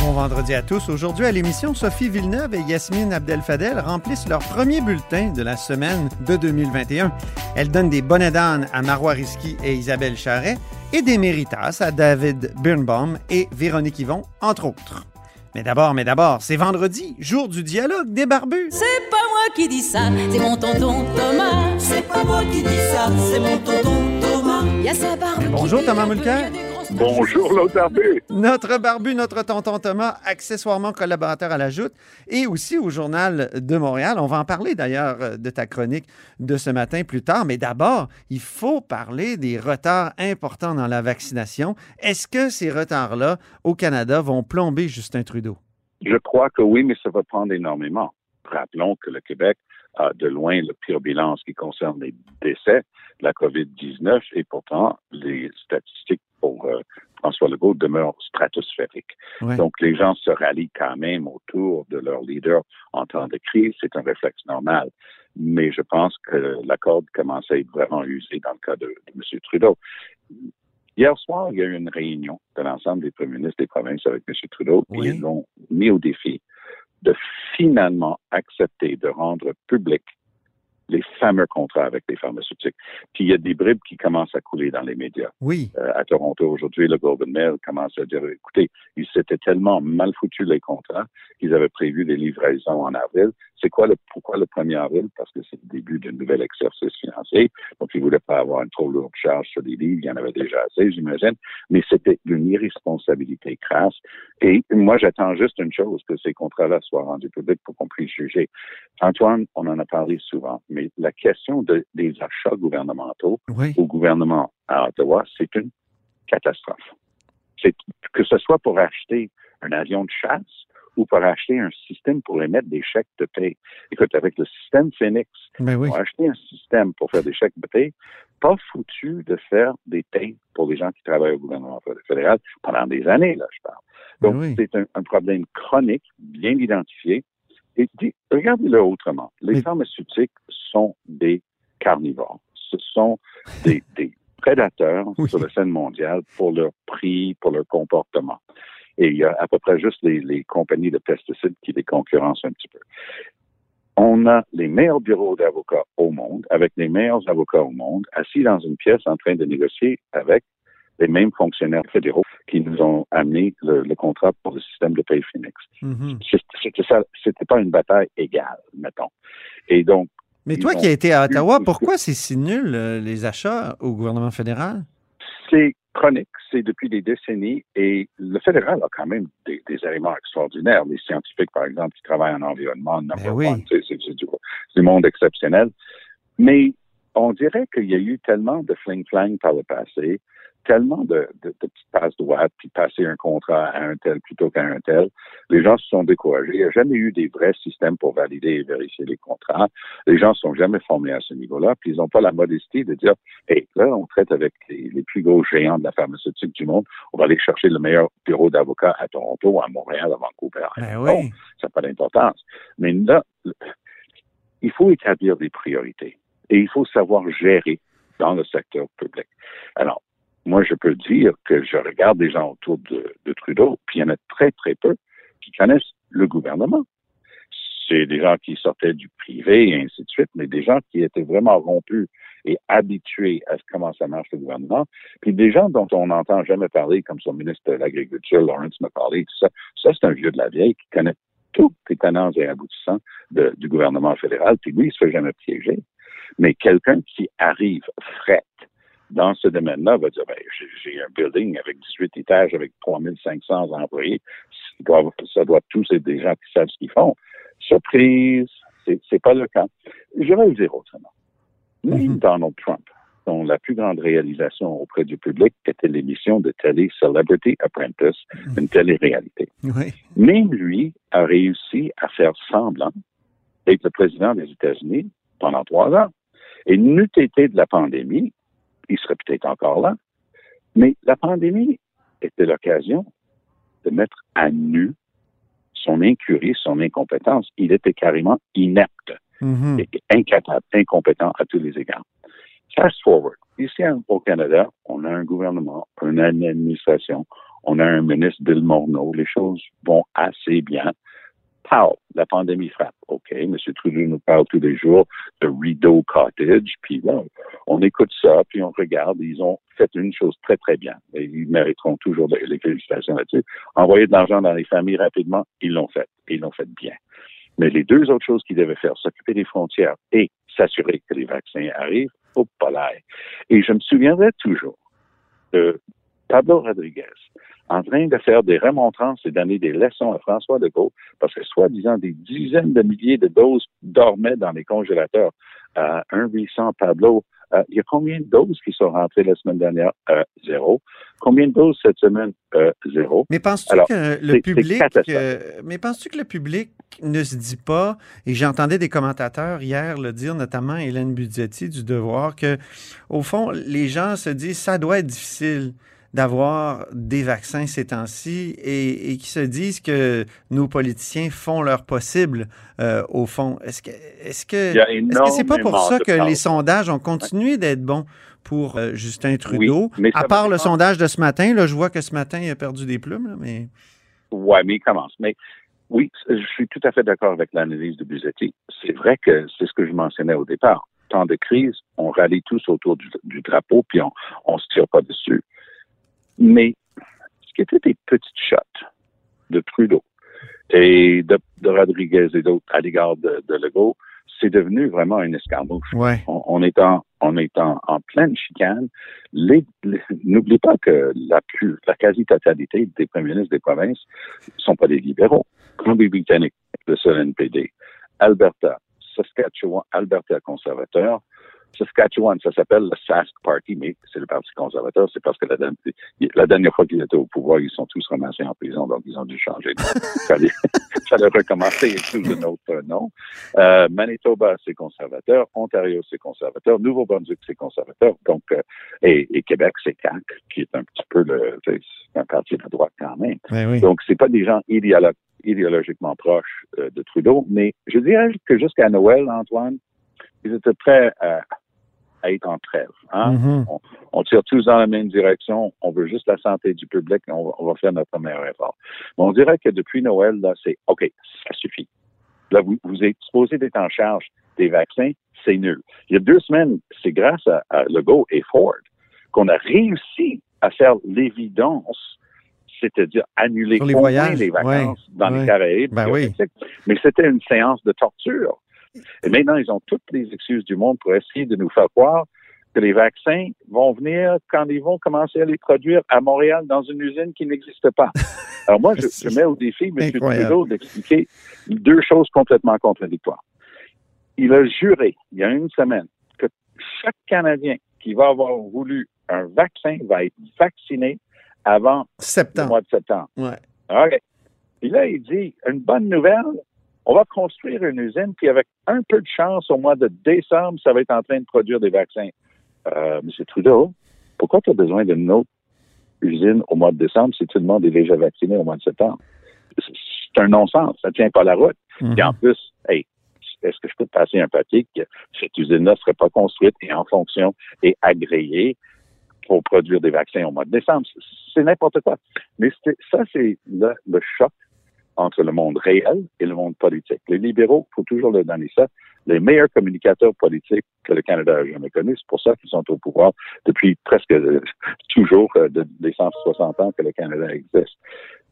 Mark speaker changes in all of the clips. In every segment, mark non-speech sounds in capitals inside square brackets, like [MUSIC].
Speaker 1: Bon vendredi à tous. Aujourd'hui à l'émission, Sophie Villeneuve et Yasmine Abdel-Fadel remplissent leur premier bulletin de la semaine de 2021. Elles donnent des bonnets d'âne à Marois Risky et Isabelle Charret et des méritas à David Birnbaum et Véronique Yvon, entre autres. Mais d'abord, mais d'abord, c'est vendredi, jour du dialogue des barbus.
Speaker 2: C'est pas moi qui dis ça, c'est mon tonton Thomas. C'est pas moi qui dis ça, c'est mon tonton Thomas. Il y a sa barbe.
Speaker 1: Bonjour,
Speaker 2: qui
Speaker 1: Thomas Mulcair.
Speaker 3: Bonjour, l'autre barbu.
Speaker 1: Notre barbu, notre tonton Thomas, accessoirement collaborateur à la Joute et aussi au Journal de Montréal. On va en parler d'ailleurs euh, de ta chronique de ce matin plus tard. Mais d'abord, il faut parler des retards importants dans la vaccination. Est-ce que ces retards-là au Canada vont plomber Justin Trudeau?
Speaker 3: Je crois que oui, mais ça va prendre énormément. Rappelons que le Québec a de loin le pire bilan en ce qui concerne les décès la COVID-19 et pourtant les statistiques pour euh, François Legault demeurent stratosphériques.
Speaker 1: Ouais.
Speaker 3: Donc les gens se rallient quand même autour de leur leader en temps de crise, c'est un réflexe normal. Mais je pense que la corde commence à être vraiment usée dans le cas de, de M. Trudeau. Hier soir, il y a eu une réunion de l'ensemble des premiers ministres des provinces avec M. Trudeau,
Speaker 1: Oui.
Speaker 3: ils l'ont mis au défi de finalement accepter de rendre public les fameux contrats avec les pharmaceutiques. Puis il y a des bribes qui commencent à couler dans les médias.
Speaker 1: Oui.
Speaker 3: Euh, à Toronto aujourd'hui, le Golden Mail commence à dire, écoutez, ils s'étaient tellement mal foutus les contrats qu'ils avaient prévu des livraisons en avril. C'est quoi le, pourquoi le 1er avril? Parce que c'est le début d'un nouvel exercice financier. Donc, ils voulaient pas avoir une trop lourde charge sur les livres. Il y en avait déjà assez, j'imagine. Mais c'était une irresponsabilité crasse. Et moi, j'attends juste une chose, que ces contrats-là soient rendus publics pour qu'on puisse juger. Antoine, on en a parlé souvent, mais la question de- des achats gouvernementaux
Speaker 1: Oui.
Speaker 3: au gouvernement à Ottawa, c'est une catastrophe. C'est que ce soit pour acheter un avion de chasse ou pour acheter un système pour émettre des chèques de paie. Écoute, avec le système Phoenix,
Speaker 1: Ben oui.
Speaker 3: on a acheté un système pour faire des chèques de paie, pas foutu de faire des payes pour les gens qui travaillent au gouvernement fédéral pendant des années, là, je parle. Donc,
Speaker 1: Ben oui.
Speaker 3: c'est un, un problème chronique, bien identifié. Regardez-le autrement. Les pharmaceutiques sont des carnivores. Ce sont des, [LAUGHS] des prédateurs
Speaker 1: Oui.
Speaker 3: sur la scène mondiale pour leur prix, pour leur comportement. Et il y a à peu près juste les, les compagnies de pesticides qui les concurrencent un petit peu. On a les meilleurs bureaux d'avocats au monde, avec les meilleurs avocats au monde, assis dans une pièce en train de négocier avec les mêmes fonctionnaires fédéraux qui nous ont amené le, le contrat pour le système de paye Phoenix. C'est- C'était ça, c'était pas une bataille égale, mettons. Et donc,
Speaker 1: Mais toi qui as été à Ottawa, pourquoi c'est si nul, euh, les achats au gouvernement fédéral?
Speaker 3: c'est chronique, c'est depuis des décennies, et le fédéral a quand même des, des éléments extraordinaires. Les scientifiques, par exemple, qui travaillent en environnement, number
Speaker 1: Ben oui.
Speaker 3: c'est du, c'est du monde exceptionnel. Mais on dirait qu'il y a eu tellement de fling-flang par le passé, tellement de, de, de petites passes droites, puis passer un contrat à un tel plutôt qu'à un tel. Les gens se sont découragés. Il n'y a jamais eu des vrais systèmes pour valider et vérifier les contrats. Les gens ne sont jamais formés à ce niveau-là, puis ils n'ont pas la modestie de dire Hey, là, on traite avec les, les plus gros géants de la pharmaceutique du monde. On va aller chercher le meilleur bureau d'avocats à Toronto, à Montréal, à Vancouver.
Speaker 1: Ben
Speaker 3: Non,
Speaker 1: oui.
Speaker 3: ça n'a pas d'importance. Mais là, il faut établir des priorités et il faut savoir gérer dans le secteur public. Alors, moi, je peux dire que je regarde des gens autour de, de Trudeau, puis il y en a très, très peu qui connaissent le gouvernement. C'est des gens qui sortaient du privé et ainsi de suite, mais des gens qui étaient vraiment rompus et habitués à comment ça marche le gouvernement, puis des gens dont on n'entend jamais parler, comme son ministre de l'Agriculture, Lawrence McCauley, tout ça. Ça, c'est un vieux de la vieille qui connaît tous les tenants et aboutissants du gouvernement fédéral, puis lui, il se fait jamais piéger. Mais quelqu'un qui arrive fret dans ce domaine-là va dire, ben, j'ai- un building avec 18 étages, avec 3500 employés, ça doit, ça doit tous être des gens qui savent ce qu'ils font. Surprise, c'est pas le cas. Je vais le dire autrement. Même
Speaker 1: Mhm.
Speaker 3: Donald Trump, dont la plus grande réalisation auprès du public était l'émission de télé Celebrity Apprentice, une télé-réalité.
Speaker 1: Oui.
Speaker 3: Même lui a réussi à faire semblant d'être le président des États-Unis pendant trois ans. Et n'eût été de la pandémie, il serait peut-être encore là. Mais la pandémie était l'occasion de mettre à nu son incurie, son incompétence. Il était carrément inepte
Speaker 1: Mhm.
Speaker 3: et incapable, incompétent à tous les égards. Fast forward. Ici au Canada, on a un gouvernement, on a une administration, on a un ministre Bill Morneau. Les choses vont assez bien. Pow, la pandémie frappe. OK, M. Trudeau nous parle tous les jours de Rideau Cottage, puis là, on écoute ça, puis on regarde. Ils ont fait une chose très, très bien. Ils mériteront toujours les félicitations là-dessus. Envoyer de l'argent dans les familles rapidement, ils l'ont fait. Ils l'ont fait bien. Mais les deux autres choses qu'ils devaient faire, s'occuper des frontières et s'assurer que les vaccins arrivent, au palais. Et je me souviendrai toujours de Pablo Rodriguez en train de faire des remontrances et donner des leçons à François Legault parce que soi-disant des dizaines de milliers de doses dormaient dans les congélateurs. Euh, un 800 Pablo, euh, il y a combien de doses qui sont rentrées la semaine dernière? Euh, zéro. Combien de doses cette semaine? Euh, zéro.
Speaker 1: Mais penses-tu que le public euh, mais penses-tu que le public ne se dit pas et j'entendais des commentateurs hier le dire notamment Hélène Budgetti du Devoir que au fond les gens se disent ça doit être difficile d'avoir des vaccins ces temps-ci et, et qui se disent que nos politiciens font leur possible euh, au fond. Est-ce que est-ce que c'est pas pour ça que les sondages ont continué d'être bons pour euh, Justin Trudeau? à part le sondage de ce matin, là, je vois que ce matin, il a perdu des plumes, là, mais.
Speaker 3: Ouais, mais il commence. Mais oui, je suis tout à fait d'accord avec l'analyse de Buzetti. C'est vrai que c'est ce que je mentionnais au départ. Temps de crise, on rallie tous autour du, du drapeau, puis on on se tire pas dessus. Mais ce qui était des petites shots de Trudeau et de, de Rodriguez et d'autres à l'égard de, de Legault, c'est devenu vraiment une escarmouche.
Speaker 1: Ouais.
Speaker 3: On, on est en on est en, en pleine chicane. Les- les- N'oubliez pas que la, plus, la quasi-totalité des premiers ministres des provinces ne sont pas des libéraux. Colombie-Britannique, le seul NPD. Alberta, Saskatchewan, Alberta conservateur. Saskatchewan, ça s'appelle le Sask Party, mais c'est le Parti conservateur. C'est parce que la, dernière- la dernière fois qu'ils étaient au pouvoir, ils sont tous ramassés en prison, donc ils ont dû changer nom. [LAUGHS] fallait, fallait recommencer et sous un autre nom. Euh, Manitoba, c'est conservateur. Ontario, c'est conservateur. Nouveau-Brunswick, c'est conservateur. Donc, euh, et, et Québec, c'est CAQ, qui est un petit peu le, un parti de droite quand même.
Speaker 1: Ben oui.
Speaker 3: Donc, c'est pas des gens idéolo- idéologiquement proches euh, de Trudeau, mais je dirais que jusqu'à Noël, Antoine, ils étaient prêts à, à être en trêve. Hein?
Speaker 1: Mhm.
Speaker 3: on, on tire tous dans la même direction. On veut juste la santé du public et on va, on va faire notre meilleur effort. Mais on dirait que depuis Noël, là, c'est OK, ça suffit. Là, vous, vous êtes supposé d'être en charge des vaccins, c'est nul. Il y a deux semaines, c'est grâce à, à Legault et Ford qu'on a réussi à faire l'évidence, c'est-à-dire annuler
Speaker 1: les voyages,
Speaker 3: les vacances
Speaker 1: ouais,
Speaker 3: dans
Speaker 1: ouais.
Speaker 3: les Caraïbes.
Speaker 1: Ben oui.
Speaker 3: Mais c'était une séance de torture. Et maintenant, ils ont toutes les excuses du monde pour essayer de nous faire croire que les vaccins vont venir quand ils vont commencer à les produire à Montréal dans une usine qui n'existe pas. [LAUGHS] Alors moi, je, je mets au défi M. Trudeau d'expliquer deux choses complètement contradictoires. Il a juré, il y a une semaine, que chaque Canadien qui va avoir voulu un vaccin va être vacciné avant le
Speaker 1: Septembre.
Speaker 3: mois de septembre.
Speaker 1: Ouais.
Speaker 3: OK. Puis là, il dit, une bonne nouvelle, on va construire une usine, puis avec un peu de chance, au mois de décembre, ça va être en train de produire des vaccins. Euh, M. Trudeau, pourquoi tu as besoin d'une autre usine au mois de décembre si tout le monde est déjà vacciné au mois de septembre? C'est un non-sens, ça tient pas la route.
Speaker 1: Mhm.
Speaker 3: Et en plus, hey, est-ce que je peux te passer un papier que cette usine-là ne serait pas construite et en fonction et agréée pour produire des vaccins au mois de décembre? C'est- n'importe quoi. Mais ça, c'est le, le choc entre le monde réel et le monde politique. Les libéraux, il faut toujours leur donner ça, les meilleurs communicateurs politiques que le Canada a jamais connus. C'est pour ça qu'ils sont au pouvoir depuis presque euh, toujours euh, de, des 160 ans que le Canada existe.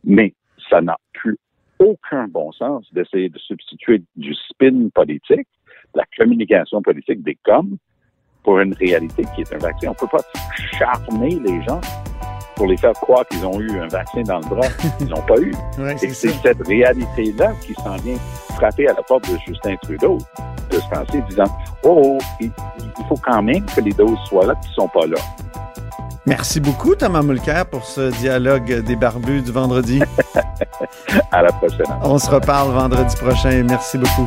Speaker 3: Mais ça n'a plus aucun bon sens d'essayer de substituer du spin politique, la communication politique, des coms, pour une réalité qui est un vaccin. On ne peut pas charmer les gens pour les faire croire qu'ils ont eu un vaccin dans le bras. [LAUGHS] Ils n'ont pas eu.
Speaker 1: Ouais,
Speaker 3: Et
Speaker 1: c'est
Speaker 3: cette réalité-là qui s'en vient frapper à la porte de Justin Trudeau, de se penser, disant Oh, il, il faut quand même que les doses soient là, qui ne sont pas là.
Speaker 1: Merci beaucoup, Thomas Mulcair, pour ce dialogue des barbus du vendredi. [LAUGHS]
Speaker 3: À la prochaine.
Speaker 1: On se reparle vendredi prochain. Merci beaucoup.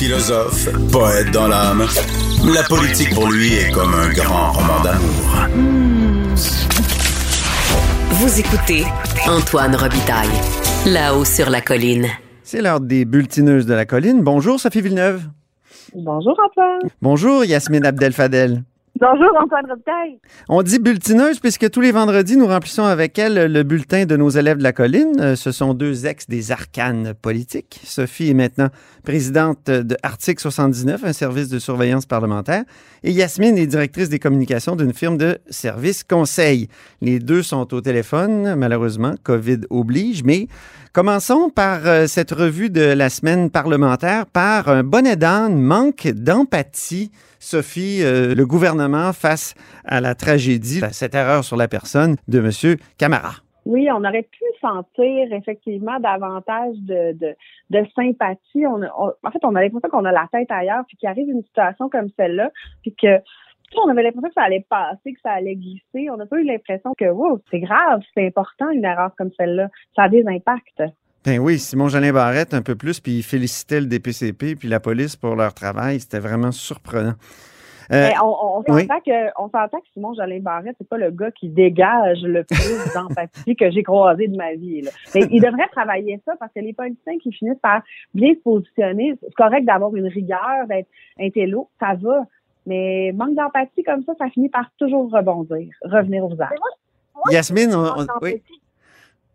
Speaker 4: Philosophe, poète dans l'âme, la politique pour lui est comme un grand roman d'amour.
Speaker 5: Vous écoutez Antoine Robitaille, là-haut sur la colline.
Speaker 1: C'est l'heure des bulletineuses de la colline. Bonjour Sophie Villeneuve.
Speaker 6: Bonjour Antoine.
Speaker 1: Bonjour Yasmine Abdel-Fadel.
Speaker 6: Bonjour Antoine Robitaille.
Speaker 1: On dit bulletineuse puisque tous les vendredis, nous remplissons avec elle le bulletin de nos élèves de la colline. Euh, Ce sont deux ex des arcanes politiques. Sophie est maintenant présidente de Article 79, un service de surveillance parlementaire, et Yasmine est directrice des communications d'une firme de services conseil. Les deux sont au téléphone, malheureusement, COVID oblige, mais commençons par euh, cette revue de la semaine parlementaire par un bonnet d'âne manque d'empathie. Sophie, euh, le gouvernement face à la tragédie, à cette erreur sur la personne de M. Camara.
Speaker 6: Oui, on aurait pu sentir effectivement davantage de, de, sympathie. En fait, on a l'impression qu'on a la tête ailleurs, puis qu'il arrive une situation comme celle-là, puis que on avait l'impression que ça allait passer, que ça allait glisser. On n'a pas eu l'impression que wow, c'est grave, c'est important une erreur comme celle-là. Ça a des impacts.
Speaker 1: Ben oui, Simon Jolin Barrette un peu plus, puis il félicitait le DPCP puis la police pour leur travail. C'était vraiment surprenant. Euh,
Speaker 6: Mais on, on,
Speaker 1: oui.
Speaker 6: s'entend que on s'entend que Simon Jolin Barrette, c'est pas le gars qui dégage le plus [LAUGHS] d'empathie que j'ai croisé de ma vie. Là. Mais il devrait travailler ça parce que les politiciens qui finissent par bien se positionner, c'est correct d'avoir une rigueur, d'être intello, ça va. Mais manque d'empathie comme ça, ça finit par toujours rebondir, revenir aux armes.
Speaker 1: Yasmine, on- on- oui.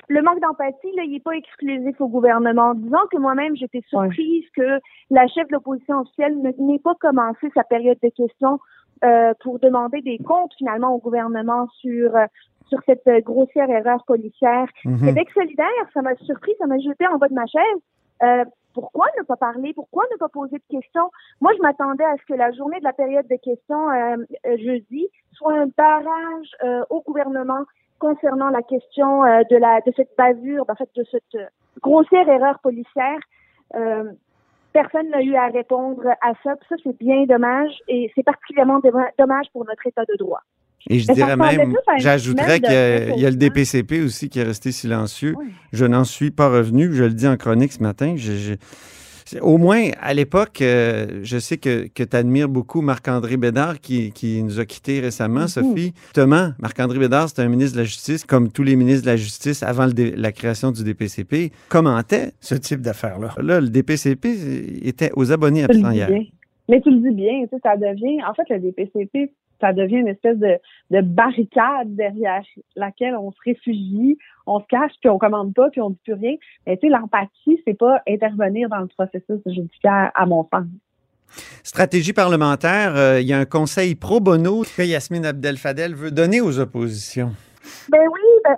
Speaker 7: Le manque d'empathie, là, il n'est pas exclusif au gouvernement. Disons que moi-même, j'étais surprise que la chef de l'opposition officielle n'ait pas commencé sa période de questions euh, pour demander des comptes finalement au gouvernement sur euh, sur cette euh, grossière erreur policière.
Speaker 1: Mhm.
Speaker 7: Québec solidaire, ça m'a surpris, ça m'a jeté en bas de ma chaise. Euh, pourquoi ne pas parler? Pourquoi ne pas poser de questions? Moi, je m'attendais à ce que la journée de la période de questions euh, euh, jeudi soit un barrage euh, au gouvernement concernant la question euh, de la de cette bavure, en fait, de cette euh, grossière erreur policière. Euh, personne n'a eu à répondre à ça. Puis ça, c'est bien dommage et c'est particulièrement dommage pour notre État de droit.
Speaker 1: Et je dirais même, j'ajouterais qu'il y, a- il y a le. DPCP aussi qui est resté silencieux.
Speaker 6: Oui.
Speaker 1: Je n'en suis pas revenu. Je le dis en chronique ce matin. Je- je- c'est- au moins, à l'époque, euh, je sais que, que tu admires beaucoup Marc-André Bédard qui, qui nous a quittés récemment, Sophie. Justement, Marc-André Bédard, c'est un ministre de la Justice, comme tous les ministres de la Justice avant le la création du DPCP, commentait ce type d'affaires-là. Là, le DPCP était aux abonnés absents hier.
Speaker 6: Mais tu le dis bien, tu sais, ça devient, en fait, le DPCP, ça devient une espèce de, de barricade derrière laquelle on se réfugie, on se cache, puis on commande pas, puis on dit plus rien. Mais tu sais, l'empathie, c'est pas intervenir dans le processus judiciaire, à mon sens.
Speaker 1: Stratégie parlementaire, euh, il y a un conseil pro bono que Yasmine Abdel-Fadel veut donner aux oppositions.
Speaker 7: Ben oui, ben,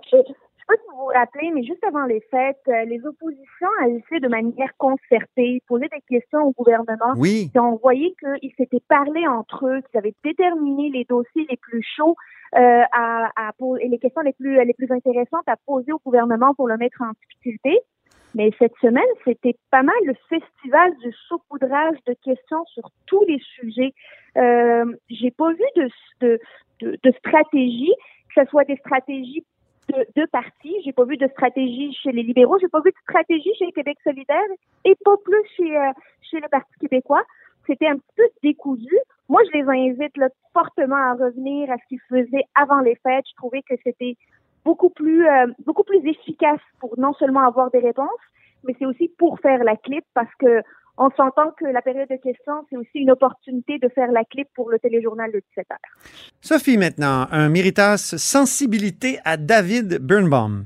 Speaker 7: sais pas si vous vous rappelez, mais juste avant les fêtes, euh, les oppositions agissaient de manière concertée, posaient des questions au gouvernement.
Speaker 1: Oui,
Speaker 7: Puis on voyait qu'ils s'étaient parlé entre eux, qu'ils avaient déterminé les dossiers les plus chauds euh, à, à et les questions les plus les plus intéressantes à poser au gouvernement pour le mettre en difficulté. Mais cette semaine, c'était pas mal le festival du saupoudrage de questions sur tous les sujets. Euh, J'ai pas vu de, de, de, de stratégie, que ce soit des stratégies de, de partis. J'ai pas vu de stratégie chez les libéraux. J'ai pas vu de stratégie chez Québec solidaire et pas plus chez euh, chez le Parti québécois. C'était un petit peu décousu. Moi, je les invite là, fortement à revenir à ce qu'ils faisaient avant les fêtes. Je trouvais que c'était beaucoup plus euh, beaucoup plus efficace pour non seulement avoir des réponses, mais c'est aussi pour faire la clip parce que on s'entend que la période de questions, c'est aussi une opportunité de faire la clip pour le téléjournal de 17 heures.
Speaker 1: Sophie maintenant, un méritas sensibilité à David Birnbaum.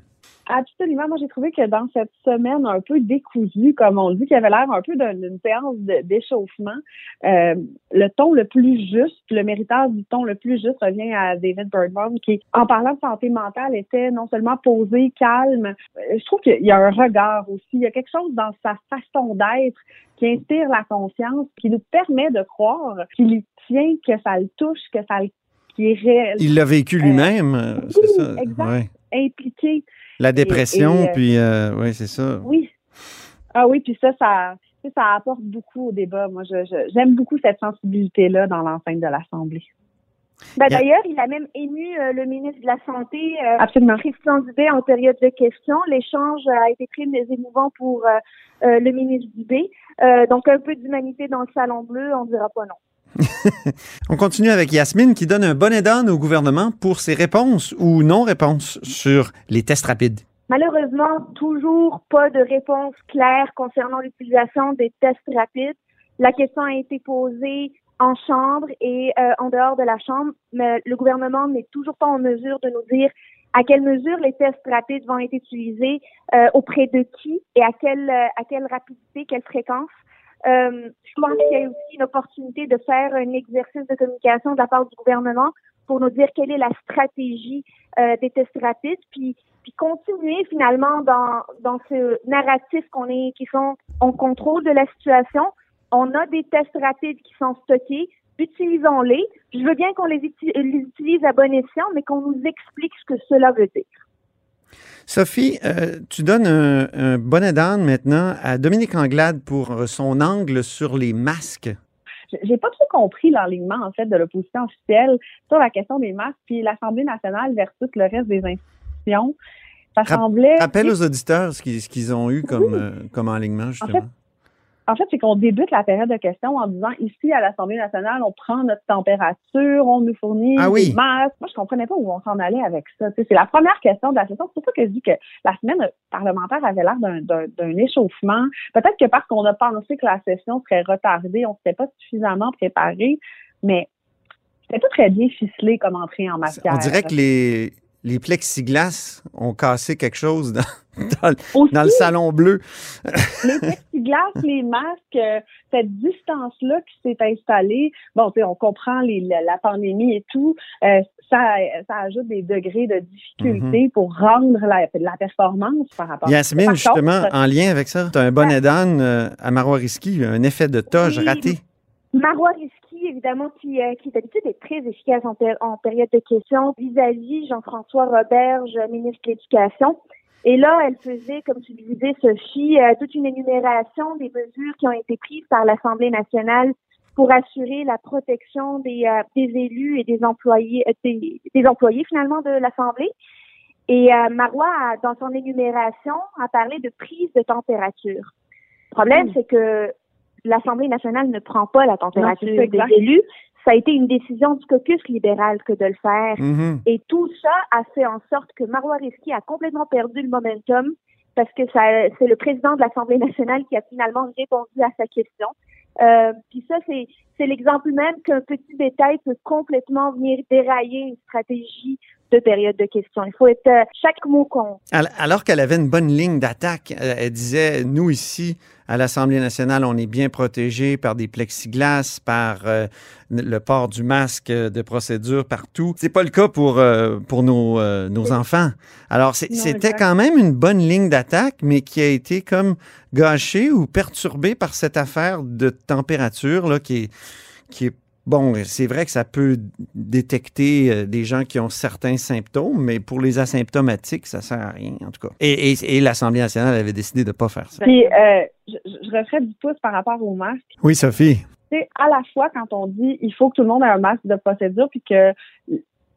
Speaker 6: Absolument. Moi, j'ai trouvé que dans cette semaine un peu décousue, comme on le dit, qui avait l'air un peu d'un- d'une séance d'échauffement, euh, le ton le plus juste, le méritage du ton le plus juste revient à David Birdbaum, qui, en parlant de santé mentale, était non seulement posé, calme. Euh, Je trouve qu'il y a un regard aussi. Il y a quelque chose dans sa façon d'être qui inspire la confiance, qui nous permet de croire qu'il y tient, que ça le touche, que ça le qui est réel,
Speaker 1: Il l'a vécu lui-même, euh, c'est ça.
Speaker 6: exact.
Speaker 1: ouais.
Speaker 6: impliqué.
Speaker 1: La dépression,
Speaker 6: et, euh,
Speaker 1: puis euh, oui, c'est ça.
Speaker 6: Oui. Ah oui, puis ça, ça, ça, apporte beaucoup au débat. Moi, je, je- j'aime beaucoup cette sensibilité-là dans l'enceinte de l'Assemblée.
Speaker 7: Ben. D'ailleurs, il a même ému euh, le ministre de la Santé, euh,
Speaker 6: Absolument.
Speaker 7: Christian Dubé, en période de questions. L'échange a été très émouvant pour le ministre Dubé. Donc, un peu d'humanité dans le salon bleu, on dira pas non.
Speaker 1: On continue avec Yasmine qui donne un bonnet d'âne au gouvernement pour ses réponses ou non-réponses sur les tests rapides.
Speaker 7: Malheureusement, toujours pas de réponse claire concernant l'utilisation des tests rapides. La question a été posée en chambre et euh, en dehors de la chambre, mais le gouvernement n'est toujours pas en mesure de nous dire à quelle mesure les tests rapides vont être utilisés, euh, auprès de qui et à quelle euh, à quelle rapidité, quelle fréquence. Euh, je pense qu'il y a aussi une opportunité de faire un exercice de communication de la part du gouvernement pour nous dire quelle est la stratégie euh, des tests rapides, puis continuer finalement dans dans ce narratif qu'on est qui sont en contrôle de la situation. On a des tests rapides qui sont stockés, utilisons-les. Je veux bien qu'on les utilise à bon escient, mais qu'on nous explique ce que cela veut dire.
Speaker 1: Sophie, euh, tu donnes un, un bonnet d'âne maintenant à Dominique Anglade pour euh, son angle sur les masques.
Speaker 6: J'ai pas trop compris l'enlignement, en fait, de l'opposition officielle sur la question des masques, puis l'Assemblée nationale versus le reste des institutions. Ça semblait...
Speaker 1: Rappelle aux auditeurs ce qu'ils ont eu comme, euh, comme enlignement, justement.
Speaker 6: En fait, c'est qu'on débute la période de questions en disant ici à l'Assemblée nationale, on prend notre température, on nous fournit
Speaker 1: Ah oui.
Speaker 6: des masques. Moi, je comprenais pas où on s'en allait avec ça. C'est la première question de la session. C'est pour ça que je dis que la semaine parlementaire avait l'air d'un échauffement. Peut-être que parce qu'on a pensé que la session serait retardée, on ne s'était pas suffisamment préparé, mais c'était pas très bien ficelé comme entrée en matière.
Speaker 1: On dirait que les, les plexiglas ont cassé quelque chose dans, [LAUGHS] dans le-
Speaker 6: Aussi,
Speaker 1: dans le salon bleu.
Speaker 6: les [LAUGHS] plexiglas, les masques, euh, cette distance-là qui s'est installée, bon, on comprend les, la, la pandémie et tout, euh, ça, ça ajoute des degrés de difficulté pour rendre la, la performance par rapport
Speaker 1: Mhm. Yasmine,
Speaker 6: Par
Speaker 1: justement,
Speaker 6: contre,
Speaker 1: en lien avec ça, tu as un bonnet d'âne euh, à Marois Risky, un effet de toge
Speaker 7: Oui.
Speaker 1: raté.
Speaker 7: Marois Risky, évidemment, qui, euh, qui d'habitude est très efficace en, péri- en période de questions vis-à-vis Jean-François Roberge, ministre de l'Éducation. Et là, elle faisait, comme tu le disais, Sophie, euh, toute une énumération des mesures qui ont été prises par l'Assemblée nationale pour assurer la protection des, euh, des élus et des employés, des, des employés finalement de l'Assemblée. Et euh, Marois, a, dans son énumération, a parlé de prise de température. Le problème,
Speaker 6: Mm.
Speaker 7: c'est que l'Assemblée nationale ne prend pas la température des élus. Ça a été une décision du caucus libéral que de le faire.
Speaker 1: Mhm.
Speaker 7: Et tout ça a fait en sorte que Marois Risky a complètement perdu le momentum parce que ça, c'est le président de l'Assemblée nationale qui a finalement répondu à sa question. Euh, puis ça, c'est, c'est l'exemple même qu'un petit détail peut complètement venir dérailler une stratégie de période de questions. Il faut être euh, chaque mot compte.
Speaker 1: Al- Alors qu'elle avait une bonne ligne d'attaque, euh, elle disait, nous ici, à l'Assemblée nationale, on est bien protégés par des plexiglas, par euh, le port du masque euh, de procédure partout. C'est pas le cas pour, euh, pour nos, nos enfants. Alors, c'était quand même une bonne ligne d'attaque, mais qui a été comme gâchée ou perturbée par cette affaire de température là, qui est, qui est Bon, c'est vrai que ça peut détecter euh, des gens qui ont certains symptômes, mais pour les asymptomatiques, ça sert à rien, en tout cas. Et, et- et l'Assemblée nationale avait décidé de ne pas faire ça.
Speaker 6: Puis, euh, je, je referais du pouce par rapport au masque.
Speaker 1: Oui, Sophie.
Speaker 6: Tu sais, à la fois, quand on dit il faut que tout le monde ait un masque de procédure, puis que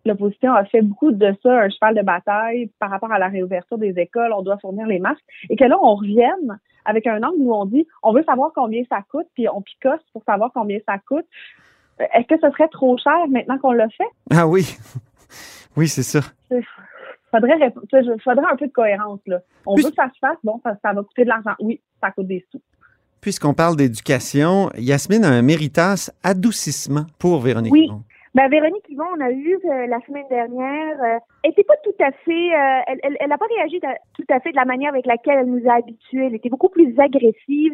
Speaker 6: l'opposition a fait beaucoup de ça un cheval de bataille par rapport à la réouverture des écoles, on doit fournir les masques, et que là, on revienne avec un angle où on dit on veut savoir combien ça coûte, puis on picosse pour savoir combien ça coûte. Euh, Est-ce que ce serait trop cher maintenant qu'on l'a fait?
Speaker 1: Ah oui. [LAUGHS] Oui, c'est ça.
Speaker 6: Faudrait, faudrait un peu de cohérence, là. On
Speaker 1: Puis-
Speaker 6: veut que ça se fasse, bon, ça, ça va coûter de l'argent. Oui, ça coûte des sous.
Speaker 1: Puisqu'on parle d'éducation, Yasmine a un méritas adoucissement pour Véronique.
Speaker 7: Oui.
Speaker 1: Yvon.
Speaker 7: Ben, Véronique Yvon, on a eu euh, la semaine dernière, euh, elle était pas tout à fait, euh, elle, elle, elle a pas réagi de- tout à fait de la manière avec laquelle elle nous a habitués. Elle était beaucoup plus agressive,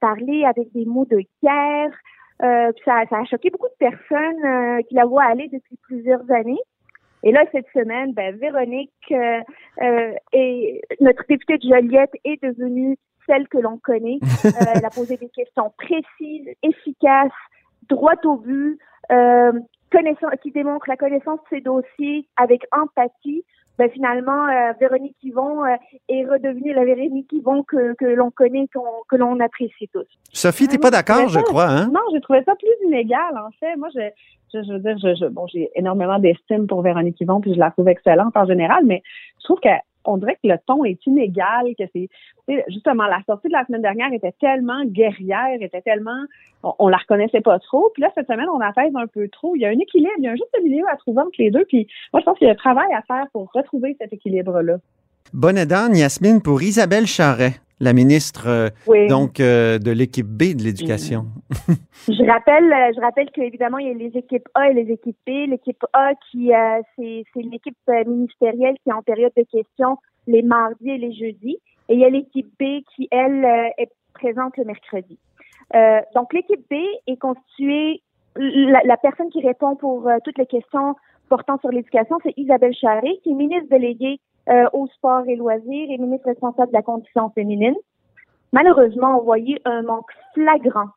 Speaker 7: parler avec des mots de guerre. Euh, puis ça, ça a choqué beaucoup de personnes euh, qui la voient aller depuis plusieurs années. Et là, cette semaine, ben, Véronique euh, et notre députée de Joliette est devenue celle que l'on connaît. [LAUGHS] Elle a posé des questions précises, efficaces, droit au but, connaissance, qui démontre la connaissance de ses dossiers avec empathie. Ben, finalement, euh, Véronique Yvon euh, est redevenue la Véronique Yvon que, que l'on connaît, qu'on- que l'on apprécie tous.
Speaker 1: Sophie, t'es
Speaker 6: Ah,
Speaker 1: pas
Speaker 6: je
Speaker 1: d'accord, je
Speaker 6: trouvais
Speaker 1: crois, hein?
Speaker 6: Non, j'ai trouvé ça plus inégal, en fait. Moi, je, je, je veux dire, je, je- bon, j'ai énormément d'estime pour Véronique Yvon, puis je la trouve excellente en général, mais je trouve que on dirait que le ton est inégal, que c'est justement la sortie de la semaine dernière était tellement guerrière, était tellement on, la reconnaissait pas trop. Puis là, cette semaine, on apaise un peu trop. Il y a un équilibre, il y a un juste milieu à trouver entre les deux. Puis moi, je pense qu'il y a un travail à faire pour retrouver cet équilibre-là.
Speaker 1: Bonne aidante, Yasmine, pour Isabelle Charret, la ministre euh,
Speaker 7: Oui.
Speaker 1: donc euh, de l'équipe B de l'éducation. [LAUGHS]
Speaker 7: Je rappelle, euh, je rappelle qu'évidemment, il y a les équipes A et les équipes B. L'équipe A, qui c'est l'équipe ministérielle qui est en période de questions les mardis et les jeudis. Et il y a l'équipe B qui, elle, est présente le mercredi. Euh, donc, l'équipe B est constituée, la, la personne qui répond pour euh, toutes les questions portant sur l'éducation, c'est Isabelle Charret, qui est ministre déléguée euh, au sport et loisirs et ministre responsable de la condition féminine. Malheureusement, on voyait un manque flagrant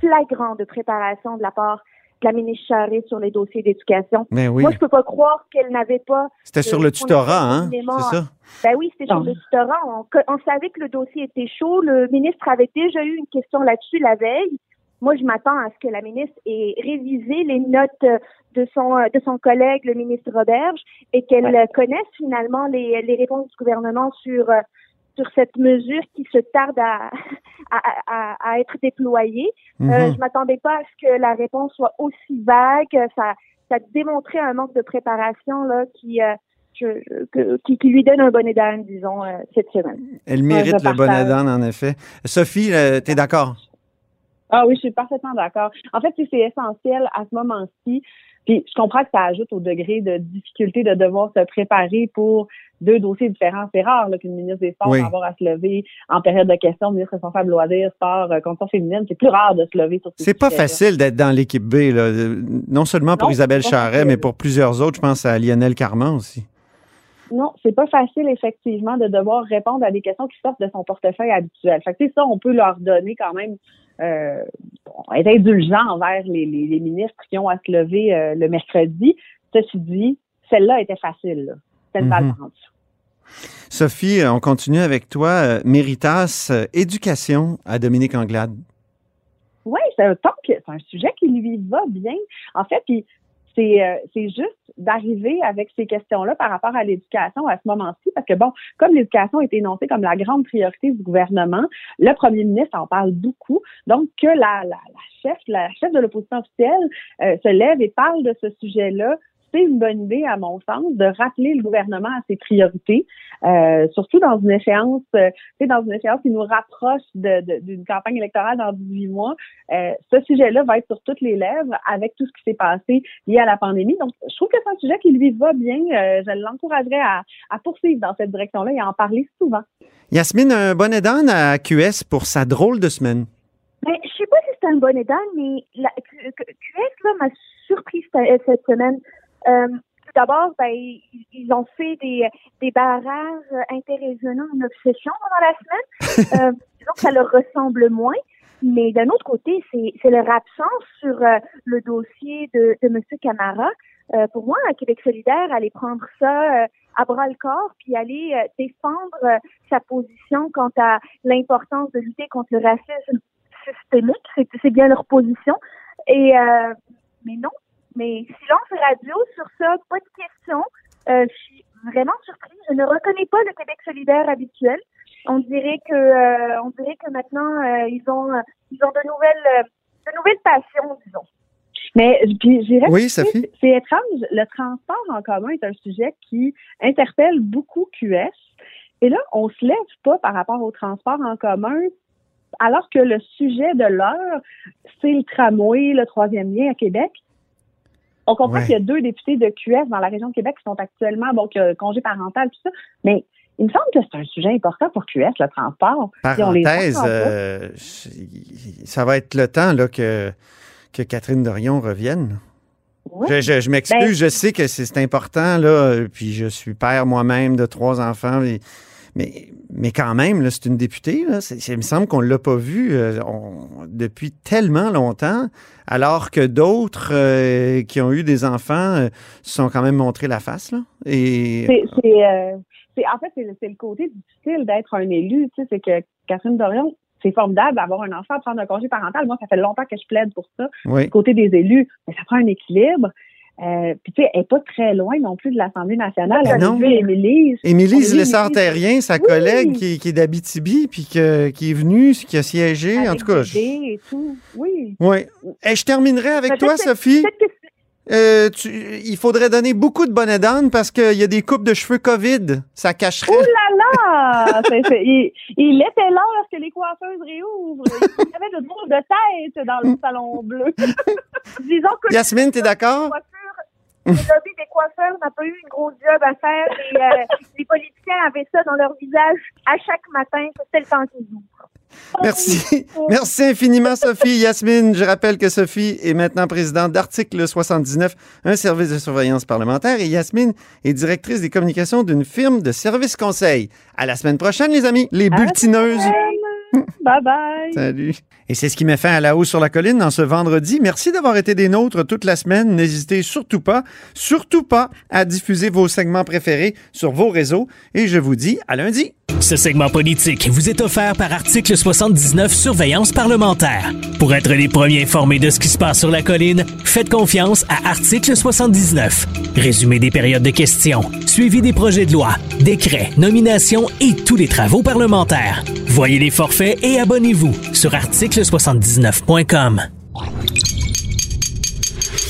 Speaker 7: flagrant de préparation de la part de la ministre Charest sur les dossiers d'éducation.
Speaker 1: Mais oui,
Speaker 7: Moi, je peux pas croire qu'elle n'avait pas.
Speaker 1: c'était sur le tutorat, hein? C'est ça?
Speaker 7: Ben oui, c'était sur le tutorat. On savait que le dossier était chaud. Le ministre avait déjà eu une question là-dessus la veille. Moi, je m'attends à ce que la ministre ait révisé les notes euh, de son euh, de son collègue, le ministre Roberge, et qu'elle
Speaker 6: Ouais.
Speaker 7: euh, connaisse finalement les, les réponses du gouvernement sur sur cette mesure qui se tarde à, [LAUGHS] à, à, à être déployée. Euh,
Speaker 1: Mhm.
Speaker 7: je m'attendais pas à ce que la réponse soit aussi vague. Ça, ça démontrait un manque de préparation là qui, euh, que- qui, qui lui donne un bonnet d'âne, disons, euh, cette semaine.
Speaker 1: Elle mérite le bonnet d'âne, en effet. Sophie, euh, t'es d'accord?
Speaker 6: Ah oui, je suis parfaitement d'accord. En fait, c'est essentiel à ce moment-ci. Puis je comprends que ça ajoute au degré de difficulté de devoir se préparer pour deux dossiers différents. C'est rare là, qu'une ministre des Sports
Speaker 1: Oui.
Speaker 6: va avoir à se lever en période de questions, ministre responsable loisirs, sport, euh, conditions féminines. C'est plus rare de se lever sur ces
Speaker 1: C'est pas facile d'être dans l'équipe B, là. Non seulement pour
Speaker 6: Non,
Speaker 1: Isabelle Charret, mais pour plusieurs autres. Je pense à Lionel Carman aussi.
Speaker 6: Non, c'est pas facile, effectivement, de devoir répondre à des questions qui sortent de son portefeuille habituel. Fait que, ça, on peut leur donner quand même, euh, bon, être indulgent envers les, les, les ministres qui ont à se lever euh, le mercredi. Ceci dit, celle-là était facile, là. Balle
Speaker 1: Mhm.
Speaker 6: pendue.
Speaker 1: Sophie, euh, on continue avec toi. Méritas, euh, éducation à Dominique Anglade.
Speaker 6: Oui, c'est un un sujet qui lui va bien. En fait, puis c'est euh, c'est juste d'arriver avec ces questions-là par rapport à l'éducation à ce moment-ci, parce que bon, comme l'éducation est énoncée comme la grande priorité du gouvernement, le premier ministre en parle beaucoup. Donc que la, la, la chef, la chef de l'opposition officielle euh, se lève et parle de ce sujet-là. C'est une bonne idée, à mon sens, de rappeler le gouvernement à ses priorités, euh, surtout dans une échéance, euh, dans une échéance qui nous rapproche de- de- d'une campagne électorale dans 18 mois. Euh, ce sujet-là va être sur toutes les lèvres avec tout ce qui s'est passé lié à la pandémie. Donc, je trouve que c'est un sujet qui lui va bien. Euh, je l'encouragerais à, à poursuivre dans cette direction-là et à en parler souvent.
Speaker 1: Yasmine, un bonnet d'âne à QS pour sa drôle de semaine?
Speaker 7: Mais je sais pas si c'est un bon édan, mais la, QS là m'a surpris cette, cette semaine. Euh, tout d'abord, ben, ils, ont fait des, des barrages interrégionaux une obsession pendant la semaine. [LAUGHS] Euh, que ça leur ressemble moins. Mais d'un autre côté, c'est leur absence sur euh, le dossier de, de M. Camara. Euh, pour moi, à Québec solidaire, aller prendre ça euh, à bras le corps, puis aller euh, défendre euh, sa position quant à l'importance de lutter contre le racisme systémique, c'est c'est bien leur position. Et euh, mais non, mais silence radio sur ça, pas de question. Euh, je suis vraiment surprise. Je ne reconnais pas le Québec solidaire habituel. On dirait que euh, on dirait que maintenant euh, ils ont ils ont de nouvelles de nouvelles passions, disons.
Speaker 6: Mais puis j'irais
Speaker 1: Oui?
Speaker 6: C'est étrange. Le transport en commun est un sujet qui interpelle beaucoup QS. Et là, on se lève pas par rapport au transport en commun, alors que le sujet de l'heure, c'est le tramway, le troisième lien à Québec. On comprend
Speaker 1: Ouais.
Speaker 6: qu'il y a deux députés de QS dans la région de Québec qui sont actuellement, bon, que congé parental, tout ça. Mais il me semble que c'est un sujet important pour QS, le transport. Puis on les
Speaker 1: Parenthèse, euh, ça va être le temps là, que, que Catherine Dorion revienne. Je, je- je m'excuse,
Speaker 6: Ben-
Speaker 1: je sais que c'est important, là, euh, puis je suis père moi-même de trois enfants, et- Mais, mais quand même, c'est une députée. Là. Il me semble qu'on ne l'a pas vue euh, on- depuis tellement longtemps, alors que d'autres euh, qui ont eu des enfants euh, se sont quand même montré la face. Là. Et
Speaker 6: C'est, en fait, c'est, le- c'est le côté difficile d'être un élu. Tu sais, c'est que Catherine Dorion, c'est formidable d'avoir un enfant, prendre un congé parental. Moi, ça fait longtemps que je plaide pour ça.
Speaker 1: oui.
Speaker 6: Du côté des élus, mais ça prend un équilibre. Euh, puis tu sais, elle est pas très loin non plus de l'Assemblée nationale. On a
Speaker 1: non.
Speaker 6: Émilie.
Speaker 1: Émilie Lessard-Terrien, sa
Speaker 6: Oui.
Speaker 1: collègue qui, qui est d'Abitibi, puis que- qui est venue, qui a siégé, en tout cas. je-
Speaker 6: et tout. Oui.
Speaker 1: Oui. Et je terminerai avec toi, Sophie. Euh, tu- il faudrait donner beaucoup de bonnets d'âne parce qu'il y a des coupes de cheveux COVID. Ça cacherait.
Speaker 6: Ouh là là! [LAUGHS] Il, il était là lorsque les coiffeuses réouvrent. Il y avait de drôles de tête dans le [LAUGHS] salon bleu. [LAUGHS]
Speaker 7: disons que
Speaker 1: Yasmine, t'es d'accord?
Speaker 7: Le lobby des coiffeurs n'a pas eu une grosse job à faire et euh, les politiciens avaient ça dans leur visage à chaque matin. C'était le temps qu'ils ouvrent.
Speaker 1: Merci. Merci infiniment, Sophie. Yasmine, je rappelle que Sophie est maintenant présidente d'Article 79, un service de surveillance parlementaire, et Yasmine est directrice des communications d'une firme de services conseil. À la semaine prochaine, les amis, les bulletineuses. [LAUGHS]
Speaker 6: Bye bye!
Speaker 1: Salut. Et c'est ce qui met fin à la hausse sur la colline dans ce vendredi. Merci d'avoir été des nôtres toute la semaine. N'hésitez surtout pas, surtout pas à diffuser vos segments préférés sur vos réseaux. Et je vous dis à lundi.
Speaker 8: Ce segment politique vous est offert par Article 79 Surveillance parlementaire. Pour être les premiers informés de ce qui se passe sur la colline, faites confiance à Article 79. Résumé des périodes de questions, suivi des projets de loi, décrets, nominations et tous les travaux parlementaires. Voyez les forfaits et abonnez-vous sur article79.com.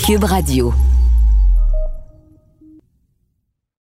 Speaker 5: Cube Radio.